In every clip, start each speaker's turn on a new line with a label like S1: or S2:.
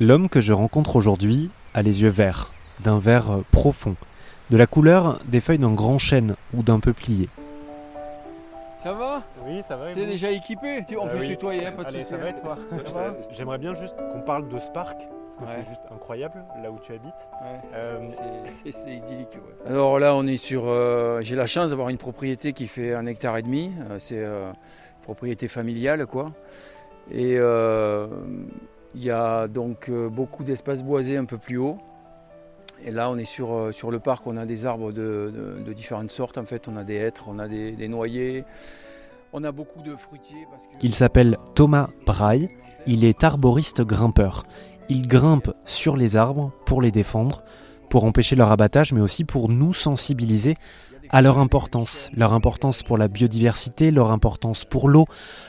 S1: L'homme que je rencontre aujourd'hui a les yeux verts, d'un vert euh, profond, de la couleur des feuilles d'un grand chêne ou d'un peuplier.
S2: Ça va?
S1: Oui, ça va.
S2: T'es déjà équipé? On
S1: Euh,
S2: peut
S1: oui.
S2: se tutoyer, hein, pas de
S1: Allez,
S2: soucis.
S1: ça va et toi?
S2: Ça va?
S1: J'aimerais bien juste qu'on parle de Spark, parce que
S2: Ouais.
S1: c'est juste incroyable là où tu habites.
S2: Ouais,
S1: Euh,
S2: c'est- idyllique. ouais. Alors là, on est sur. euh, J'ai la chance d'avoir une propriété qui fait un hectare et demi. Euh, c'est euh, une propriété familiale, quoi. Et euh, il y a donc euh, beaucoup d'espaces boisés un peu plus haut. Et là, on est sur, euh, le parc, on a des arbres de, différentes sortes. En fait, on a des hêtres, on a des, noyers, on a beaucoup de fruitiers.
S1: Il s'appelle Thomas Braille, il est arboriste grimpeur. Il grimpe sur les arbres pour les défendre, pour empêcher leur abattage, mais aussi pour nous sensibiliser à leur importance. Leur importance pour la biodiversité, leur importance pour l'eau,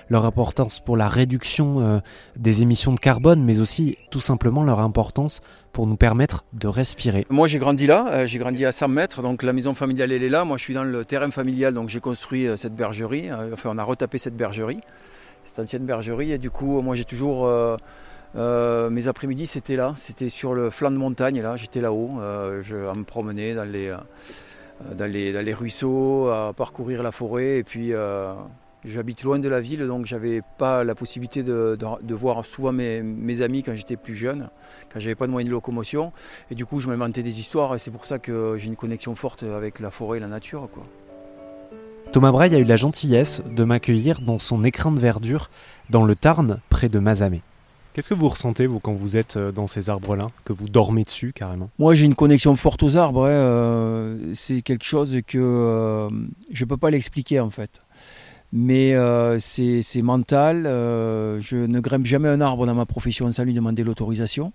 S1: leur importance pour la réduction euh, des émissions de carbone, mais aussi tout simplement leur importance pour nous permettre de respirer.
S2: Moi j'ai grandi là, euh, j'ai grandi à 100 mètres, donc la maison familiale elle est là. Moi je suis dans le terrain familial, donc j'ai construit euh, cette bergerie. Enfin on a retapé cette bergerie, cette ancienne bergerie. Et du coup moi j'ai toujours... euh, mes après-midi c'était là, c'était sur le flanc de montagne là, j'étais là-haut, euh, à me promener dans les, euh, dans, les, dans les ruisseaux, à parcourir la forêt et puis j'habite loin de la ville donc j'avais pas la possibilité de, voir souvent mes, mes amis quand j'étais plus jeune, quand j'avais pas de moyens de locomotion. Et du coup, je m'inventais des histoires et c'est pour ça que j'ai une connexion forte avec la forêt et la nature. Quoi.
S1: Thomas Braille a eu la gentillesse de m'accueillir dans son écrin de verdure dans le Tarn, près de Mazamet. Qu'est-ce que vous ressentez, vous, quand vous êtes euh, dans ces arbres-là, que vous dormez dessus carrément?
S2: Moi, j'ai une connexion forte aux arbres. hein, euh, c'est quelque chose que euh, je ne peux pas l'expliquer en fait. Mais c'est mental. je ne grimpe jamais un arbre dans ma profession sans lui demander l'autorisation.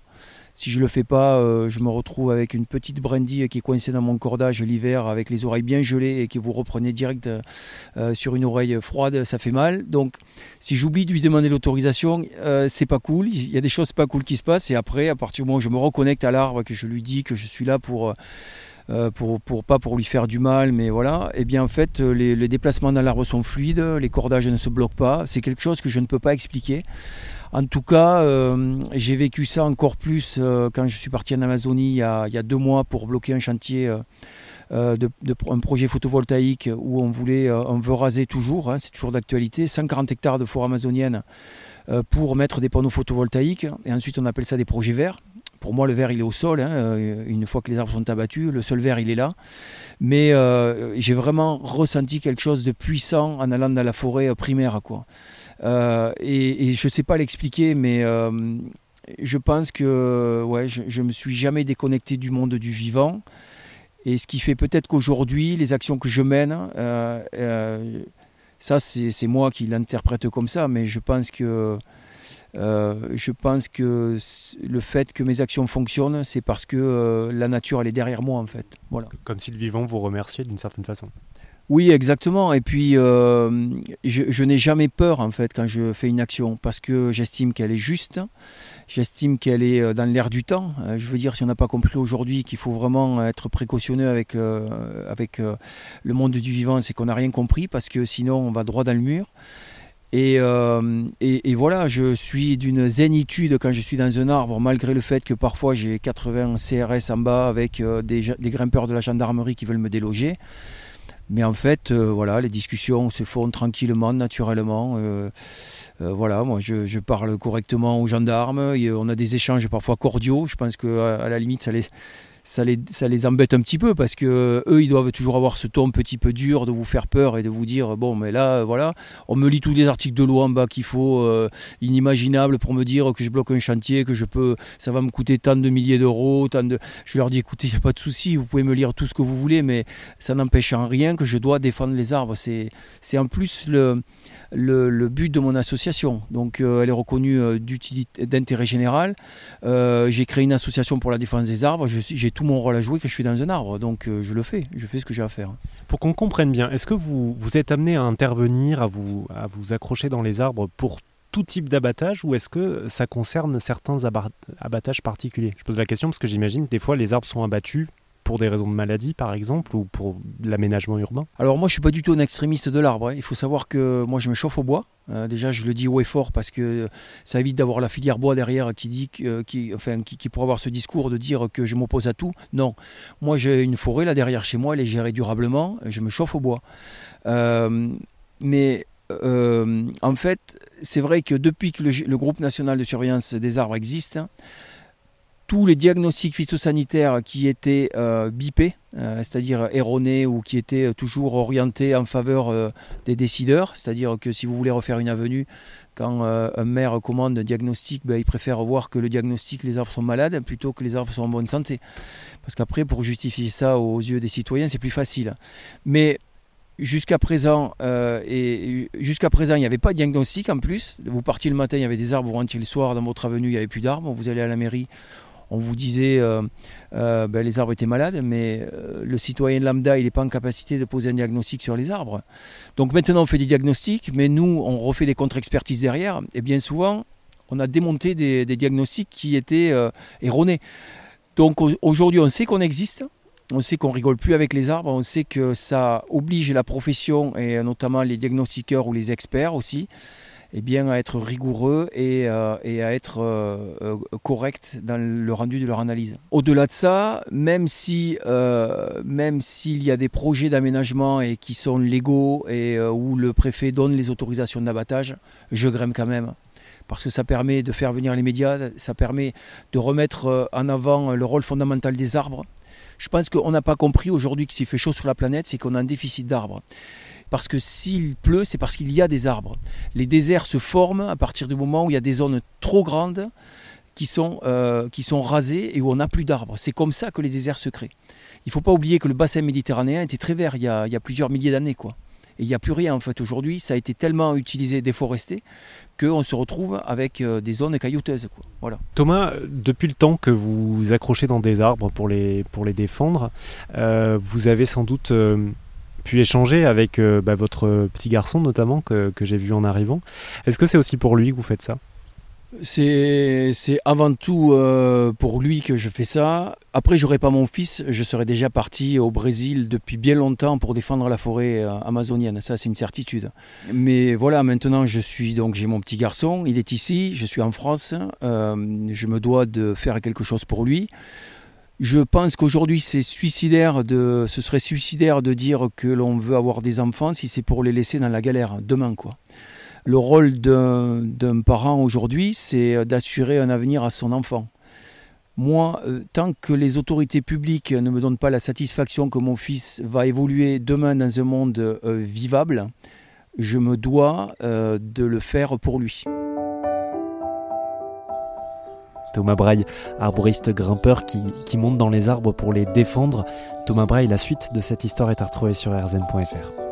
S2: Si je le fais pas, euh, je me retrouve avec une petite brindille qui est coincée dans mon cordage l'hiver avec les oreilles bien gelées et que vous reprenez direct euh, sur une oreille froide, ça fait mal. Donc si j'oublie de lui demander l'autorisation, euh, c'est pas cool. Il y a des choses pas cool qui se passent et après, à partir du moment où je me reconnecte à l'arbre, que je lui dis que je suis là pour, euh, euh, pour, pour pas pour lui faire du mal, mais voilà, et bien en fait, euh, les, déplacements dans l'arbre sont fluides, les cordages ne se bloquent pas. C'est quelque chose que je ne peux pas expliquer. En tout cas, euh, j'ai vécu ça encore plus euh, quand je suis parti en Amazonie il y a, deux mois pour bloquer un chantier. euh, euh, de, un projet photovoltaïque où on voulait, euh, on veut raser toujours, hein, c'est toujours d'actualité, 140 hectares de forêt amazonienne euh, pour mettre des panneaux photovoltaïques. Et ensuite, on appelle ça des projets verts. Pour moi, le vert, il est au sol. hein, euh, une fois que les arbres sont abattus, le seul vert, il est là. Mais euh, j'ai vraiment ressenti quelque chose de puissant en allant dans la forêt euh, primaire. Quoi. Et, je ne sais pas l'expliquer, mais je pense que ouais, je ne me suis jamais déconnecté du monde du vivant. Et ce qui fait peut-être qu'aujourd'hui, les actions que je mène, ça c'est moi qui l'interprète comme ça, mais je pense que, euh, je pense que le fait que mes actions fonctionnent, c'est parce que euh, la nature elle est derrière moi en fait. Voilà.
S1: Comme si le vivant vous remerciait d'une certaine façon.
S2: Oui, exactement. Et puis, euh, je, je n'ai jamais peur en fait quand je fais une action parce que j'estime qu'elle est juste, j'estime qu'elle est dans l'air du temps. Je veux dire, si on n'a pas compris aujourd'hui qu'il faut vraiment être précautionneux avec, avec le monde du vivant, c'est qu'on n'a rien compris parce que sinon on va droit dans le mur. Et, euh, et, voilà, je suis d'une zénitude quand je suis dans un arbre, malgré le fait que parfois j'ai 80 CRS en bas avec euh, des, grimpeurs de la gendarmerie qui veulent me déloger. Mais en fait, euh, voilà, les discussions se font tranquillement, naturellement. voilà, moi, je, parle correctement aux gendarmes. on a des échanges parfois cordiaux. Je pense que à, à la limite, ça les, ça les, ça les embête un petit peu parce que euh, eux, ils doivent toujours avoir ce ton un petit peu dur de vous faire peur et de vous dire bon, mais là, euh, voilà, on me lit tous les articles de loi en bas qu'il faut, euh, inimaginable pour me dire que je bloque un chantier, que je peux, ça va me coûter tant de milliers d'euros, tant de. Je leur dis écoutez, il n'y a pas de souci, vous pouvez me lire tout ce que vous voulez, mais ça n'empêche en rien que je dois défendre les arbres. C'est, c'est en plus le, le, le but de mon association. Donc euh, elle est reconnue d'utilité, d'intérêt général. J'ai créé une association pour la défense des arbres. Tout mon rôle à jouer quand je suis dans un arbre. Donc euh, je le fais. Je fais ce que j'ai à faire.
S1: Pour qu'on comprenne bien, est-ce que vous, vous êtes amené à intervenir, à vous, à vous accrocher dans les arbres pour tout type d'abattage ou est-ce que ça concerne certains abat- abattages particuliers? Je pose la question parce que j'imagine que des fois les arbres sont abattus pour des raisons de maladie par exemple ou pour l'aménagement urbain
S2: Alors moi je suis pas du tout un extrémiste de l'arbre. Hein. Il faut savoir que moi je me chauffe au bois. Euh, déjà je le dis haut et fort parce que ça évite d'avoir la filière bois derrière qui dit enfin, qui, pourrait avoir ce discours de dire que je m'oppose à tout. Non, moi j'ai une forêt là derrière chez moi, elle est gérée durablement, je me chauffe au bois. Euh, mais euh, en fait, c'est vrai que depuis que le, groupe national de surveillance des arbres existe, tous les diagnostics phytosanitaires qui étaient euh, bipés, euh, c'est-à-dire erronés ou qui étaient toujours orientés en faveur des décideurs, c'est-à-dire que si vous voulez refaire une avenue, quand un maire commande un diagnostic, ben, il préfère voir que le diagnostic les arbres sont malades plutôt que les arbres sont en bonne santé. Parce qu'après, pour justifier ça aux yeux des citoyens, c'est plus facile. Mais Jusqu'à présent, euh, et présent, il n'y avait pas de diagnostic en plus. Vous partiez le matin, il y avait des arbres, vous rentriez le soir dans votre avenue, il n'y avait plus d'arbres. Vous allez à la mairie, on vous disait euh, euh ben, les arbres étaient malades, mais euh, le citoyen lambda, il n'est pas en capacité de poser un diagnostic sur les arbres. Donc maintenant, on fait des diagnostics, mais nous, on refait des contre-expertises derrière. Et bien souvent, on a démonté des, des diagnostics qui étaient erronés. Donc aujourd'hui, on sait qu'on existe. On sait qu'on rigole plus avec les arbres, on sait que ça oblige la profession et notamment les diagnostiqueurs ou les experts aussi eh bien, à être rigoureux et, euh, à être euh, euh, correct dans le rendu de leur analyse. Au-delà de ça, même si même s'il y a des projets d'aménagement et qui sont légaux et où le préfet donne les autorisations d'abattage, je grimpe quand même parce que ça permet de faire venir les médias, ça permet de remettre en avant le rôle fondamental des arbres je pense qu'on n'a pas compris aujourd'hui que s'il fait chaud sur la planète, c'est qu'on a un déficit d'arbres. Parce que s'il pleut, c'est parce qu'il y a des arbres. Les déserts se forment à partir du moment où il y a des zones trop grandes qui sont, euh, qui sont rasées et où on n'a plus d'arbres. C'est comme ça que les déserts se créent. Il ne faut pas oublier que le bassin méditerranéen était très vert il y a, plusieurs milliers d'années. quoi. Et il n'y a plus rien en fait aujourd'hui. Ça a été tellement utilisé, déforesté, qu'on se retrouve avec euh, des zones caillouteuses.
S1: Thomas, depuis le temps que vous accrochez dans des arbres pour les, pour les défendre, euh, vous avez sans doute pu échanger avec bah, votre petit garçon notamment que, que j'ai vu en arrivant. Est-ce que c'est aussi pour lui que vous faites ça?
S2: C'est avant tout euh, pour lui que je fais ça. Après, j'aurais pas mon fils, je serais déjà parti au Brésil depuis bien longtemps pour défendre la forêt euh, amazonienne. Ça, c'est une certitude. Mais voilà, maintenant, je suis donc j'ai mon petit garçon. Il est ici, je suis en France. Euh, je me dois de faire quelque chose pour lui. Je pense qu'aujourd'hui, c'est suicidaire de, ce serait suicidaire de dire que l'on veut avoir des enfants si c'est pour les laisser dans la galère demain, quoi le rôle d'un parent aujourd'hui, c'est d'assurer un avenir à son enfant. Moi, euh, tant que les autorités publiques ne me donnent pas la satisfaction que mon fils va évoluer demain dans un monde euh, vivable, je me dois euh, de le faire pour lui.
S1: Thomas Braille, arboriste grimpeur qui, monte dans les arbres pour les défendre. Thomas Braille, la suite de cette histoire est à retrouver sur rzn.fr.